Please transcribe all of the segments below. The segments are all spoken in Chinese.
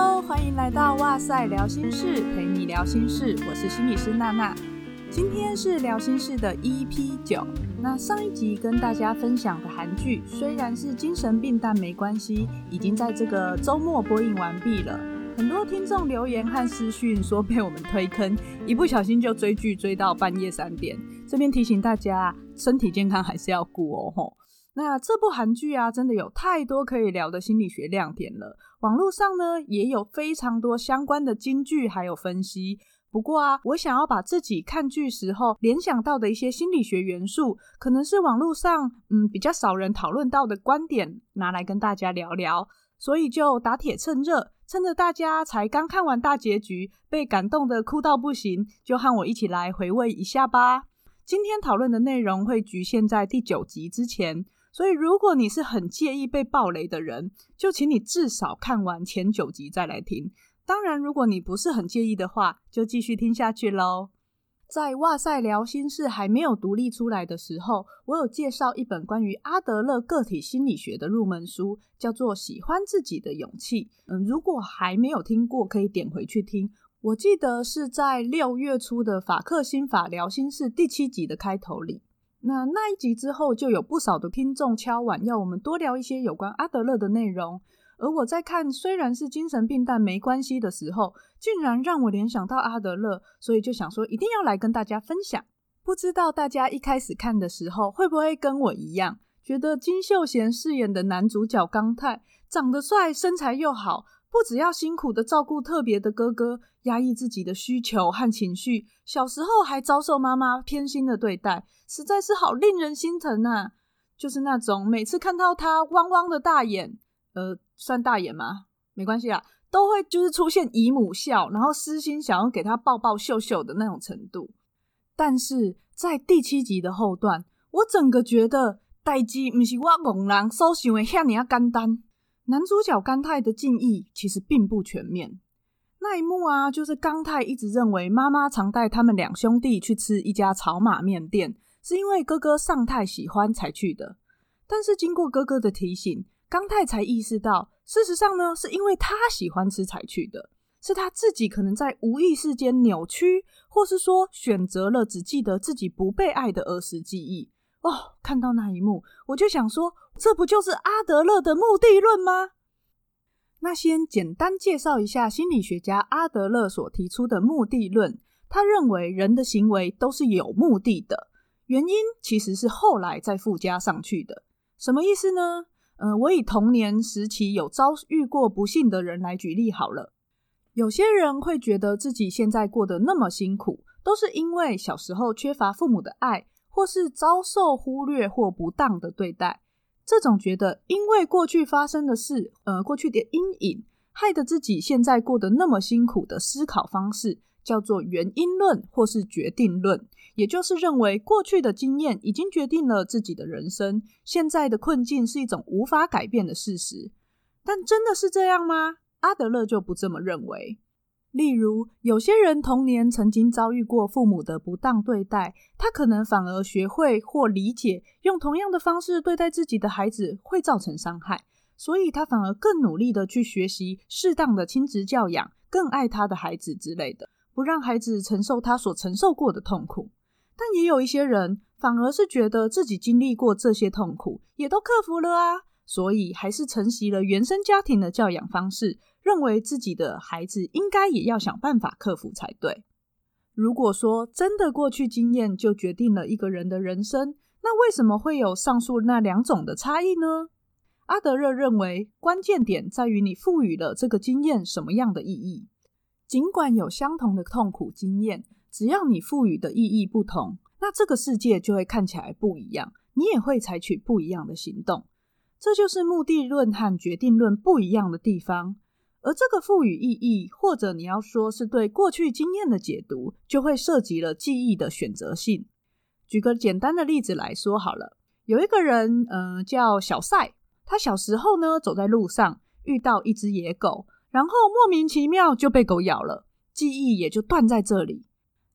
Hello，欢迎来到哇塞聊心事，陪你聊心事。我是心理师娜娜。今天是聊心事的 EP 九。那上一集跟大家分享的韩剧，虽然是精神病，但没关系，已经在这个周末播映完毕了。很多听众留言和私讯说被我们推坑，一不小心就追剧追到半夜三点。这边提醒大家，身体健康还是要顾哦吼。那这部韩剧啊，真的有太多可以聊的心理学亮点了。网络上呢，也有非常多相关的金句还有分析。不过啊，我想要把自己看剧时候联想到的一些心理学元素，可能是网络上嗯比较少人讨论到的观点，拿来跟大家聊聊。所以就打铁趁热，趁着大家才刚看完大结局，被感动得哭到不行，就和我一起来回味一下吧。今天讨论的内容会局限在第九集之前。所以，如果你是很介意被爆雷的人，就请你至少看完前九集再来听。当然，如果你不是很介意的话，就继续听下去喽。在哇塞聊心室还没有独立出来的时候，我有介绍一本关于阿德勒个体心理学的入门书，叫做《喜欢自己的勇气》。嗯，如果还没有听过，可以点回去听。我记得是在六月初的法克心法聊心室第七集的开头里。那那一集之后，就有不少的听众敲碗，要我们多聊一些有关阿德勒的内容。而我在看虽然是精神病，但没关系的时候，竟然让我联想到阿德勒，所以就想说一定要来跟大家分享。不知道大家一开始看的时候，会不会跟我一样，觉得金秀贤饰演的男主角刚泰长得帅，身材又好。不只要辛苦的照顾特别的哥哥，压抑自己的需求和情绪，小时候还遭受妈妈偏心的对待，实在是好令人心疼啊！就是那种每次看到他汪汪的大眼，呃，算大眼吗？没关系啊，都会就是出现姨母笑，然后私心想要给他抱抱秀秀的那种程度。但是在第七集的后段，我整个觉得代志不是我戆人所想的遐尼啊简单。男主角刚泰的敬意其实并不全面。那一幕啊，就是刚泰一直认为妈妈常带他们两兄弟去吃一家炒马面店，是因为哥哥尚泰喜欢才去的。但是经过哥哥的提醒，刚泰才意识到，事实上呢，是因为他喜欢吃才去的，是他自己可能在无意识间扭曲，或是说选择了只记得自己不被爱的儿时记忆。哦，看到那一幕，我就想说，这不就是阿德勒的目的论吗？那先简单介绍一下心理学家阿德勒所提出的目的论。他认为人的行为都是有目的的，原因其实是后来再附加上去的。什么意思呢？呃，我以童年时期有遭遇过不幸的人来举例好了。有些人会觉得自己现在过得那么辛苦，都是因为小时候缺乏父母的爱。或是遭受忽略或不当的对待，这种觉得因为过去发生的事，呃，过去的阴影，害得自己现在过得那么辛苦的思考方式，叫做原因论或是决定论，也就是认为过去的经验已经决定了自己的人生，现在的困境是一种无法改变的事实。但真的是这样吗？阿德勒就不这么认为。例如，有些人童年曾经遭遇过父母的不当对待，他可能反而学会或理解用同样的方式对待自己的孩子会造成伤害，所以他反而更努力的去学习适当的亲职教养，更爱他的孩子之类的，不让孩子承受他所承受过的痛苦。但也有一些人反而是觉得自己经历过这些痛苦，也都克服了啊，所以还是承袭了原生家庭的教养方式。认为自己的孩子应该也要想办法克服才对。如果说真的过去经验就决定了一个人的人生，那为什么会有上述那两种的差异呢？阿德勒认为，关键点在于你赋予了这个经验什么样的意义。尽管有相同的痛苦经验，只要你赋予的意义不同，那这个世界就会看起来不一样，你也会采取不一样的行动。这就是目的论和决定论不一样的地方。而这个赋予意义，或者你要说是对过去经验的解读，就会涉及了记忆的选择性。举个简单的例子来说好了，有一个人，呃，叫小赛，他小时候呢，走在路上遇到一只野狗，然后莫名其妙就被狗咬了，记忆也就断在这里。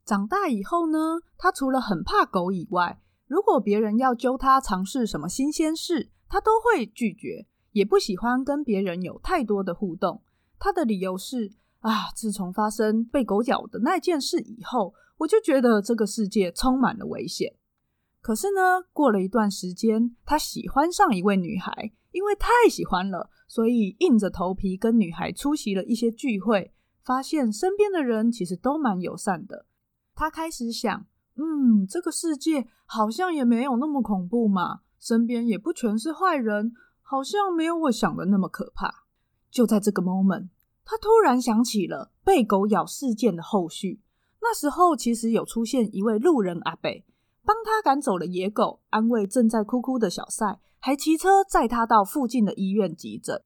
长大以后呢，他除了很怕狗以外，如果别人要揪他尝试什么新鲜事，他都会拒绝，也不喜欢跟别人有太多的互动。他的理由是啊，自从发生被狗咬的那件事以后，我就觉得这个世界充满了危险。可是呢，过了一段时间，他喜欢上一位女孩，因为太喜欢了，所以硬着头皮跟女孩出席了一些聚会，发现身边的人其实都蛮友善的。他开始想，嗯，这个世界好像也没有那么恐怖嘛，身边也不全是坏人，好像没有我想的那么可怕。就在这个 moment，他突然想起了被狗咬事件的后续。那时候其实有出现一位路人阿伯。帮他赶走了野狗，安慰正在哭哭的小赛，还骑车载他到附近的医院急诊。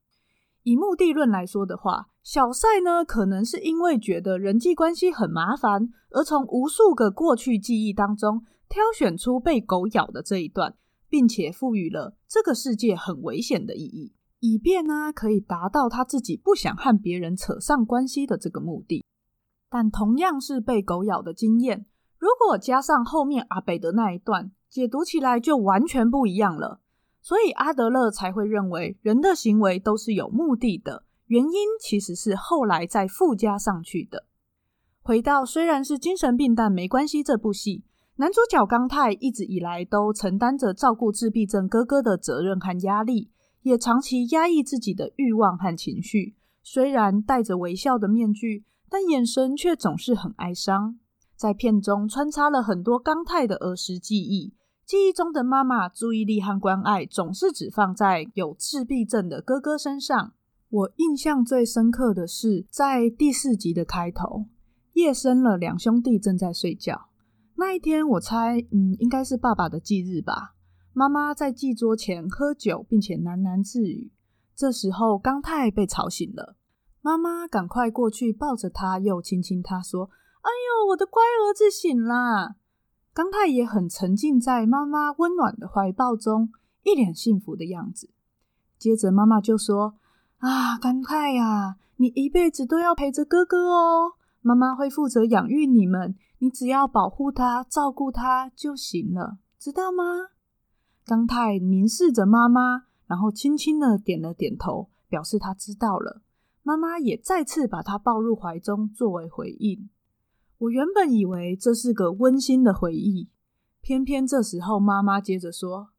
以目的论来说的话，小赛呢，可能是因为觉得人际关系很麻烦，而从无数个过去记忆当中挑选出被狗咬的这一段，并且赋予了这个世界很危险的意义，以便呢可以达到他自己不想和别人扯上关系的这个目的。但同样是被狗咬的经验。如果加上后面阿北的那一段，解读起来就完全不一样了。所以阿德勒才会认为人的行为都是有目的的，原因其实是后来再附加上去的。回到虽然是精神病但没关系这部戏，男主角刚太一直以来都承担着照顾自闭症哥哥的责任和压力，也长期压抑自己的欲望和情绪。虽然戴着微笑的面具，但眼神却总是很哀伤。在片中穿插了很多刚太的儿时记忆，记忆中的妈妈注意力和关爱总是只放在有自闭症的哥哥身上。我印象最深刻的是在第四集的开头，夜深了，两兄弟正在睡觉。那一天，我猜，嗯，应该是爸爸的忌日吧。妈妈在祭桌前喝酒，并且喃喃自语。这时候，刚太被吵醒了，妈妈赶快过去抱着他，又亲亲他说。哎呦，我的乖儿子醒啦！刚太也很沉浸在妈妈温暖的怀抱中，一脸幸福的样子。接着妈妈就说：“啊，刚太呀，你一辈子都要陪着哥哥哦，妈妈会负责养育你们，你只要保护他、照顾他就行了，知道吗？”刚太凝视着妈妈，然后轻轻的点了点头，表示他知道了。妈妈也再次把他抱入怀中，作为回应。我原本以为这是个温馨的回忆，偏偏这时候妈妈接着说：“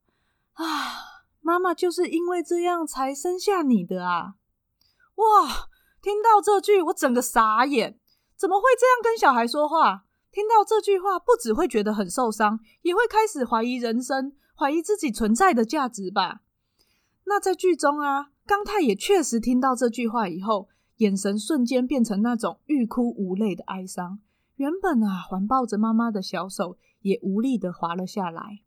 啊，妈妈就是因为这样才生下你的啊！”哇，听到这句我整个傻眼，怎么会这样跟小孩说话？听到这句话，不只会觉得很受伤，也会开始怀疑人生，怀疑自己存在的价值吧？那在剧中啊，刚太也确实听到这句话以后，眼神瞬间变成那种欲哭无泪的哀伤。原本啊，环抱着妈妈的小手也无力的滑了下来。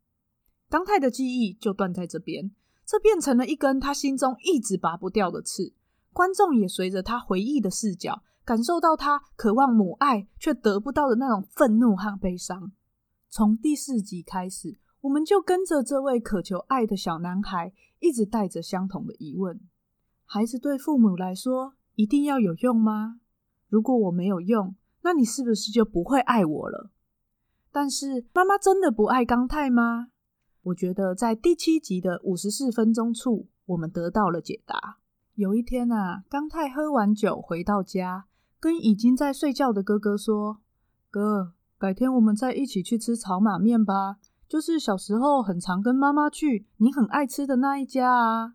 刚太的记忆就断在这边，这变成了一根他心中一直拔不掉的刺。观众也随着他回忆的视角，感受到他渴望母爱却得不到的那种愤怒和悲伤。从第四集开始，我们就跟着这位渴求爱的小男孩，一直带着相同的疑问：孩子对父母来说一定要有用吗？如果我没有用，那你是不是就不会爱我了？但是妈妈真的不爱刚太吗？我觉得在第七集的五十四分钟处，我们得到了解答。有一天啊，刚太喝完酒回到家，跟已经在睡觉的哥哥说：“哥，改天我们再一起去吃炒马面吧，就是小时候很常跟妈妈去，你很爱吃的那一家啊。”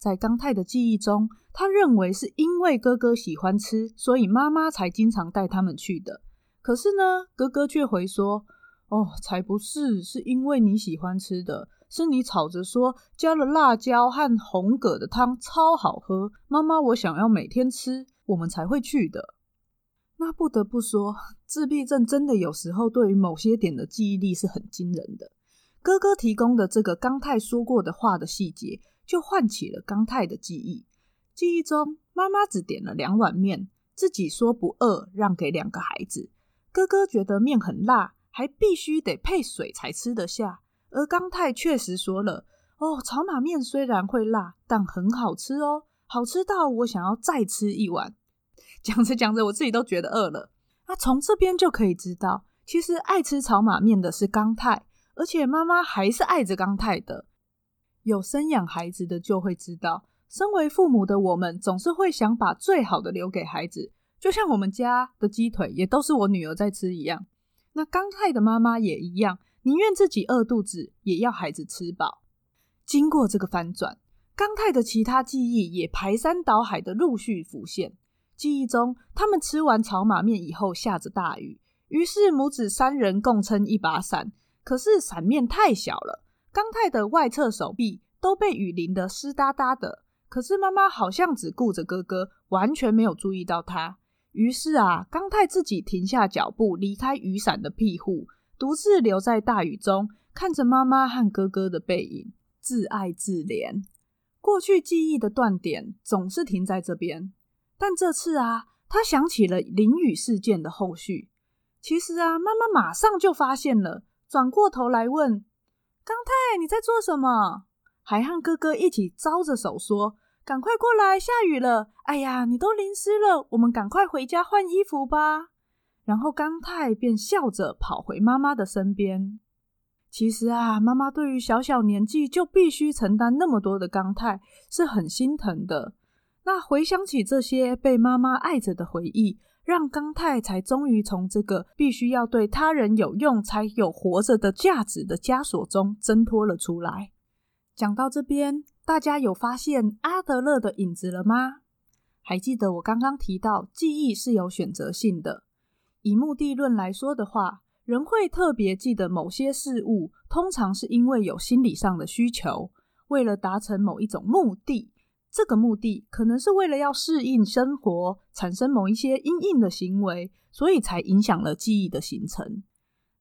在刚太的记忆中，他认为是因为哥哥喜欢吃，所以妈妈才经常带他们去的。可是呢，哥哥却回说：“哦，才不是，是因为你喜欢吃的，是你吵着说加了辣椒和红葛的汤超好喝，妈妈我想要每天吃，我们才会去的。”那不得不说，自闭症真的有时候对于某些点的记忆力是很惊人的。哥哥提供的这个刚太说过的话的细节。就唤起了刚太的记忆。记忆中，妈妈只点了两碗面，自己说不饿，让给两个孩子。哥哥觉得面很辣，还必须得配水才吃得下。而刚太确实说了：“哦，炒马面虽然会辣，但很好吃哦，好吃到我想要再吃一碗。”讲着讲着，我自己都觉得饿了。那从这边就可以知道，其实爱吃炒马面的是刚太，而且妈妈还是爱着刚太的。有生养孩子的就会知道，身为父母的我们，总是会想把最好的留给孩子，就像我们家的鸡腿也都是我女儿在吃一样。那刚太的妈妈也一样，宁愿自己饿肚子，也要孩子吃饱。经过这个翻转，刚太的其他记忆也排山倒海的陆续浮现。记忆中，他们吃完炒马面以后下着大雨，于是母子三人共撑一把伞。可是伞面太小了，刚太的外侧手臂都被雨淋得湿哒哒的。可是妈妈好像只顾着哥哥，完全没有注意到他。于是啊，刚太自己停下脚步，离开雨伞的庇护，独自留在大雨中，看着妈妈和哥哥的背影，自爱自怜。过去记忆的断点总是停在这边，但这次啊，他想起了淋雨事件的后续。其实啊，妈妈马上就发现了，转过头来问：“刚太，你在做什么？”还和哥哥一起招着手说。赶快过来，下雨了！哎呀，你都淋湿了，我们赶快回家换衣服吧。然后刚太便笑着跑回妈妈的身边。其实啊，妈妈对于小小年纪就必须承担那么多的刚太是很心疼的。那回想起这些被妈妈爱着的回忆，让刚太才终于从这个必须要对他人有用才有活着的价值的枷锁中挣脱了出来。讲到这边。大家有发现阿德勒的影子了吗？还记得我刚刚提到记忆是有选择性的。以目的论来说的话，人会特别记得某些事物，通常是因为有心理上的需求，为了达成某一种目的。这个目的可能是为了要适应生活，产生某一些因应的行为，所以才影响了记忆的形成。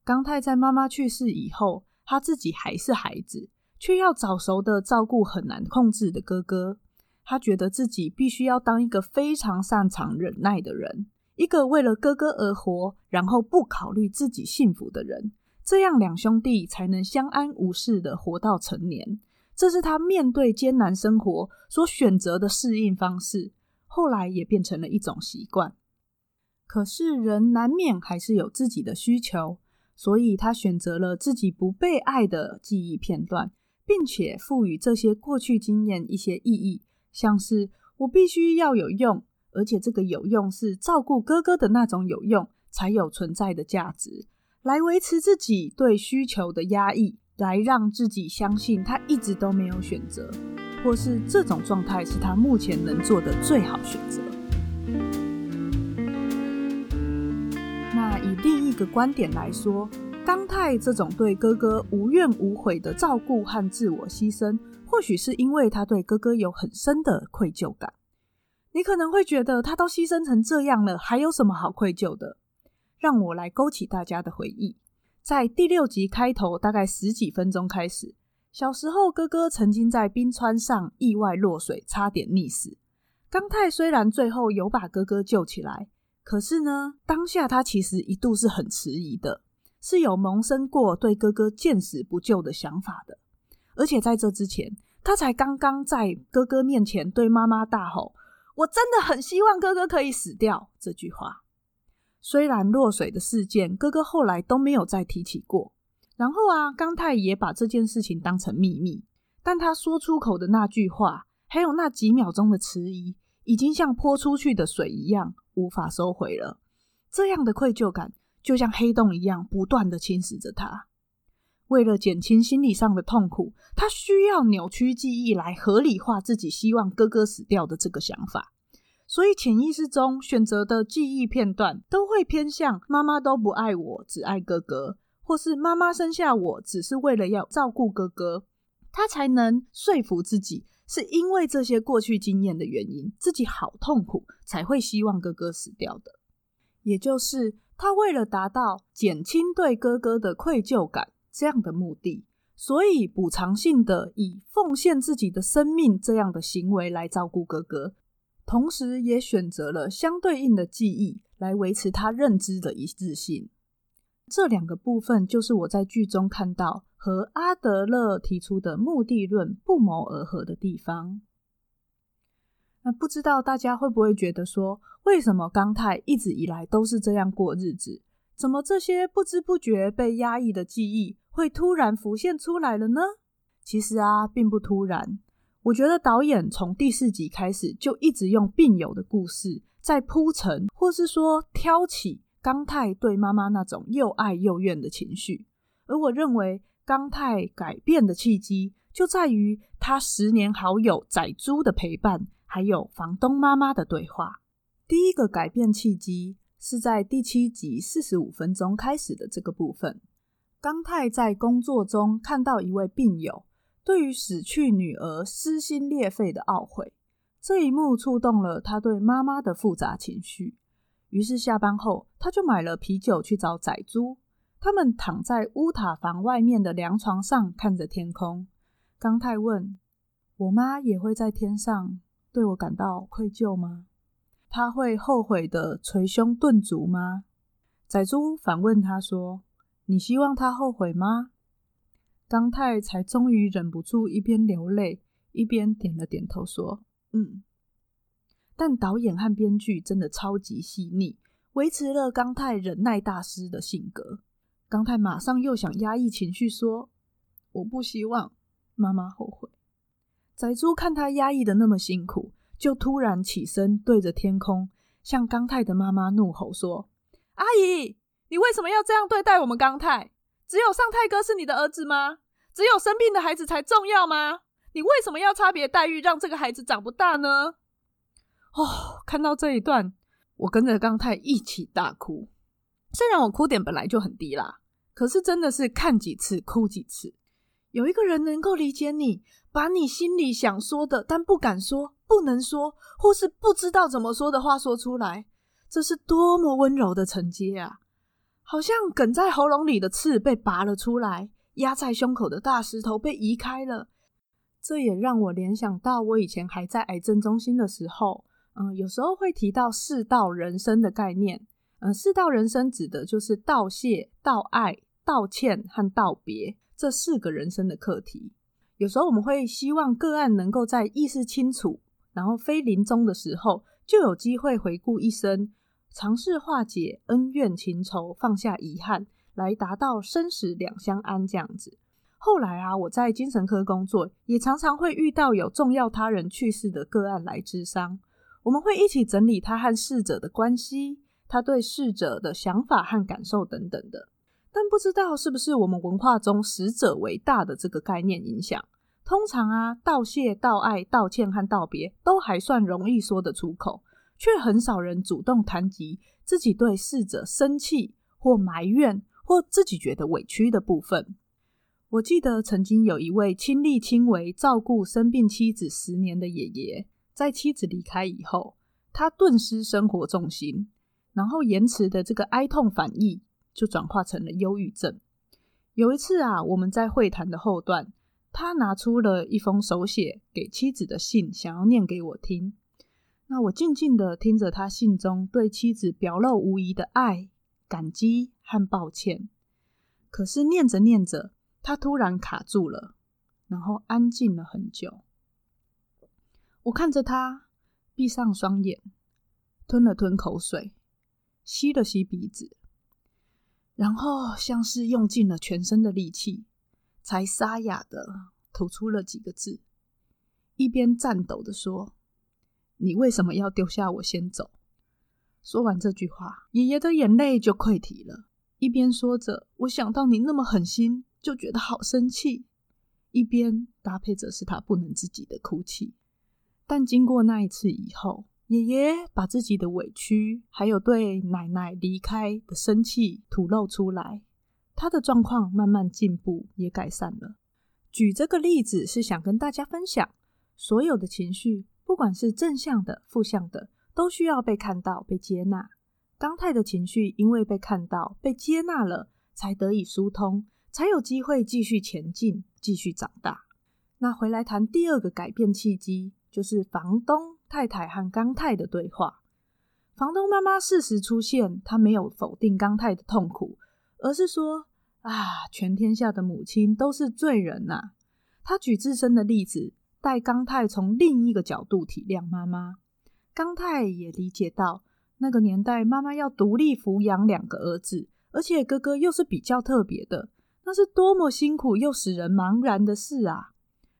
刚太在妈妈去世以后，他自己还是孩子。却要早熟的照顾很难控制的哥哥，他觉得自己必须要当一个非常擅长忍耐的人，一个为了哥哥而活，然后不考虑自己幸福的人，这样两兄弟才能相安无事的活到成年。这是他面对艰难生活所选择的适应方式，后来也变成了一种习惯。可是人难免还是有自己的需求，所以他选择了自己不被爱的记忆片段。并且赋予这些过去经验一些意义，像是我必须要有用，而且这个有用是照顾哥哥的那种有用才有存在的价值，来维持自己对需求的压抑，来让自己相信他一直都没有选择，或是这种状态是他目前能做的最好选择。那以另一个观点来说。刚太这种对哥哥无怨无悔的照顾和自我牺牲，或许是因为他对哥哥有很深的愧疚感。你可能会觉得他都牺牲成这样了，还有什么好愧疚的？让我来勾起大家的回忆。在第六集开头，大概十几分钟开始，小时候哥哥曾经在冰川上意外落水，差点溺死。刚太虽然最后有把哥哥救起来，可是呢，当下他其实一度是很迟疑的。是有萌生过对哥哥见死不救的想法的，而且在这之前，他才刚刚在哥哥面前对妈妈大吼：“我真的很希望哥哥可以死掉。”这句话。虽然落水的事件，哥哥后来都没有再提起过。然后啊，刚太也把这件事情当成秘密，但他说出口的那句话，还有那几秒钟的迟疑，已经像泼出去的水一样，无法收回了。这样的愧疚感。就像黑洞一样，不断的侵蚀着他。为了减轻心理上的痛苦，他需要扭曲记忆来合理化自己希望哥哥死掉的这个想法。所以潜意识中选择的记忆片段都会偏向妈妈都不爱我，只爱哥哥，或是妈妈生下我只是为了要照顾哥哥。他才能说服自己，是因为这些过去经验的原因，自己好痛苦，才会希望哥哥死掉的。也就是。他为了达到减轻对哥哥的愧疚感这样的目的，所以补偿性的以奉献自己的生命这样的行为来照顾哥哥，同时也选择了相对应的记忆来维持他认知的一致性。这两个部分就是我在剧中看到和阿德勒提出的目的论不谋而合的地方。那不知道大家会不会觉得说，为什么刚太一直以来都是这样过日子？怎么这些不知不觉被压抑的记忆会突然浮现出来了呢？其实啊，并不突然。我觉得导演从第四集开始就一直用病友的故事在铺陈，或是说挑起刚泰对妈妈那种又爱又怨的情绪。而我认为刚泰改变的契机就在于他十年好友仔猪的陪伴，还有房东妈妈的对话。第一个改变契机是在第七集四十五分钟开始的这个部分。刚泰在工作中看到一位病友对于死去女儿撕心裂肺的懊悔，这一幕触动了他对妈妈的复杂情绪。于是下班后，他就买了啤酒去找仔猪。他们躺在乌塔房外面的凉床上，看着天空。刚太问：“我妈也会在天上对我感到愧疚吗？她会后悔的捶胸顿足吗？”仔猪反问他说：“你希望她后悔吗？”刚太才终于忍不住一边流泪一边点了点头，说：“嗯。”但导演和编剧真的超级细腻，维持了刚太忍耐大师的性格。刚太马上又想压抑情绪，说：“我不希望妈妈后悔。”仔猪看他压抑的那么辛苦，就突然起身，对着天空，向刚太的妈妈怒吼说：“阿姨，你为什么要这样对待我们刚太？只有尚太哥是你的儿子吗？只有生病的孩子才重要吗？你为什么要差别待遇，让这个孩子长不大呢？”哦，看到这一段，我跟着刚太一起大哭。虽然我哭点本来就很低啦。可是真的是看几次哭几次。有一个人能够理解你，把你心里想说的但不敢说、不能说，或是不知道怎么说的话说出来，这是多么温柔的承接啊！好像梗在喉咙里的刺被拔了出来，压在胸口的大石头被移开了。这也让我联想到我以前还在癌症中心的时候，嗯，有时候会提到四道人生的概念。嗯，四道人生指的就是道谢、道爱。道歉和道别这四个人生的课题，有时候我们会希望个案能够在意识清楚，然后非临终的时候，就有机会回顾一生，尝试化解恩怨情仇，放下遗憾，来达到生死两相安这样子。后来啊，我在精神科工作，也常常会遇到有重要他人去世的个案来咨商，我们会一起整理他和逝者的关系，他对逝者的想法和感受等等的。但不知道是不是我们文化中死者为大的这个概念影响，通常啊，道谢、道爱、道歉和道别都还算容易说得出口，却很少人主动谈及自己对逝者生气或埋怨或自己觉得委屈的部分。我记得曾经有一位亲力亲为照顾生病妻子十年的爷爷，在妻子离开以后，他顿失生活重心，然后延迟的这个哀痛反应。就转化成了忧郁症。有一次啊，我们在会谈的后段，他拿出了一封手写给妻子的信，想要念给我听。那我静静的听着他信中对妻子表露无遗的爱、感激和抱歉。可是念着念着，他突然卡住了，然后安静了很久。我看着他，闭上双眼，吞了吞口水，吸了吸鼻子。然后像是用尽了全身的力气，才沙哑的吐出了几个字，一边颤抖的说：“你为什么要丢下我先走？”说完这句话，爷爷的眼泪就溃堤了。一边说着“我想到你那么狠心，就觉得好生气”，一边搭配着是他不能自己的哭泣。但经过那一次以后，爷爷把自己的委屈，还有对奶奶离开的生气吐露出来，他的状况慢慢进步，也改善了。举这个例子是想跟大家分享，所有的情绪，不管是正向的、负向的，都需要被看到、被接纳。刚太的情绪因为被看到、被接纳了，才得以疏通，才有机会继续前进、继续长大。那回来谈第二个改变契机，就是房东。太太和刚太的对话，房东妈妈适时出现，她没有否定刚太的痛苦，而是说：“啊，全天下的母亲都是罪人呐、啊。”她举自身的例子，带刚太从另一个角度体谅妈妈。刚太也理解到，那个年代妈妈要独立抚养两个儿子，而且哥哥又是比较特别的，那是多么辛苦又使人茫然的事啊！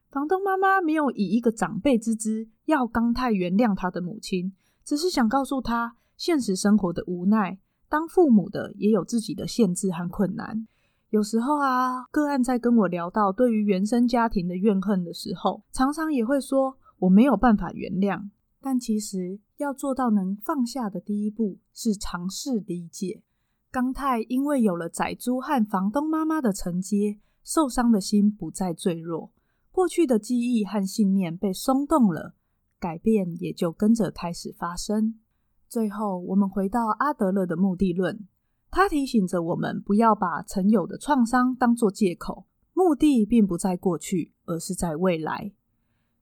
房东妈妈没有以一个长辈之姿要刚太原谅他的母亲，只是想告诉他现实生活的无奈。当父母的也有自己的限制和困难。有时候啊，个案在跟我聊到对于原生家庭的怨恨的时候，常常也会说我没有办法原谅。但其实要做到能放下的第一步是尝试理解。刚太因为有了仔猪和房东妈妈的承接，受伤的心不再脆弱。过去的记忆和信念被松动了，改变也就跟着开始发生。最后，我们回到阿德勒的目的论，他提醒着我们不要把曾有的创伤当作借口，目的并不在过去，而是在未来。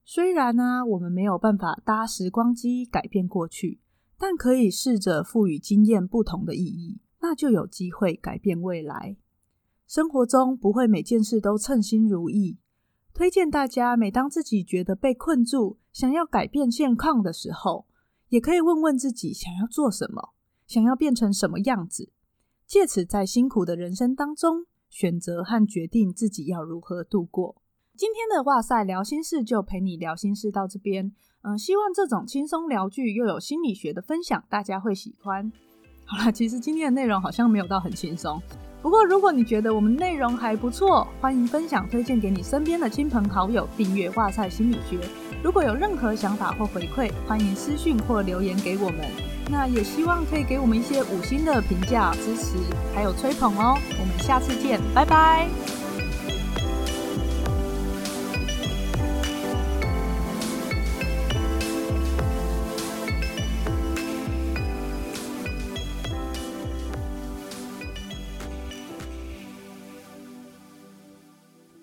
虽然呢、我们没有办法搭时光机改变过去，但可以试着赋予经验不同的意义，那就有机会改变未来。生活中不会每件事都称心如意。推荐大家，每当自己觉得被困住，想要改变现况的时候，也可以问问自己想要做什么，想要变成什么样子，借此在辛苦的人生当中选择和决定自己要如何度过。今天的哇塞聊心事就陪你聊心事到这边，嗯、希望这种轻松聊剧又有心理学的分享，大家会喜欢。好啦，其实今天的内容好像没有到很轻松。不过，如果你觉得我们内容还不错，欢迎分享推荐给你身边的亲朋好友，订阅《哇塞心理学》。如果有任何想法或回馈，欢迎私讯或留言给我们。那也希望可以给我们一些五星的评价支持，还有吹捧哦。我们下次见，拜拜。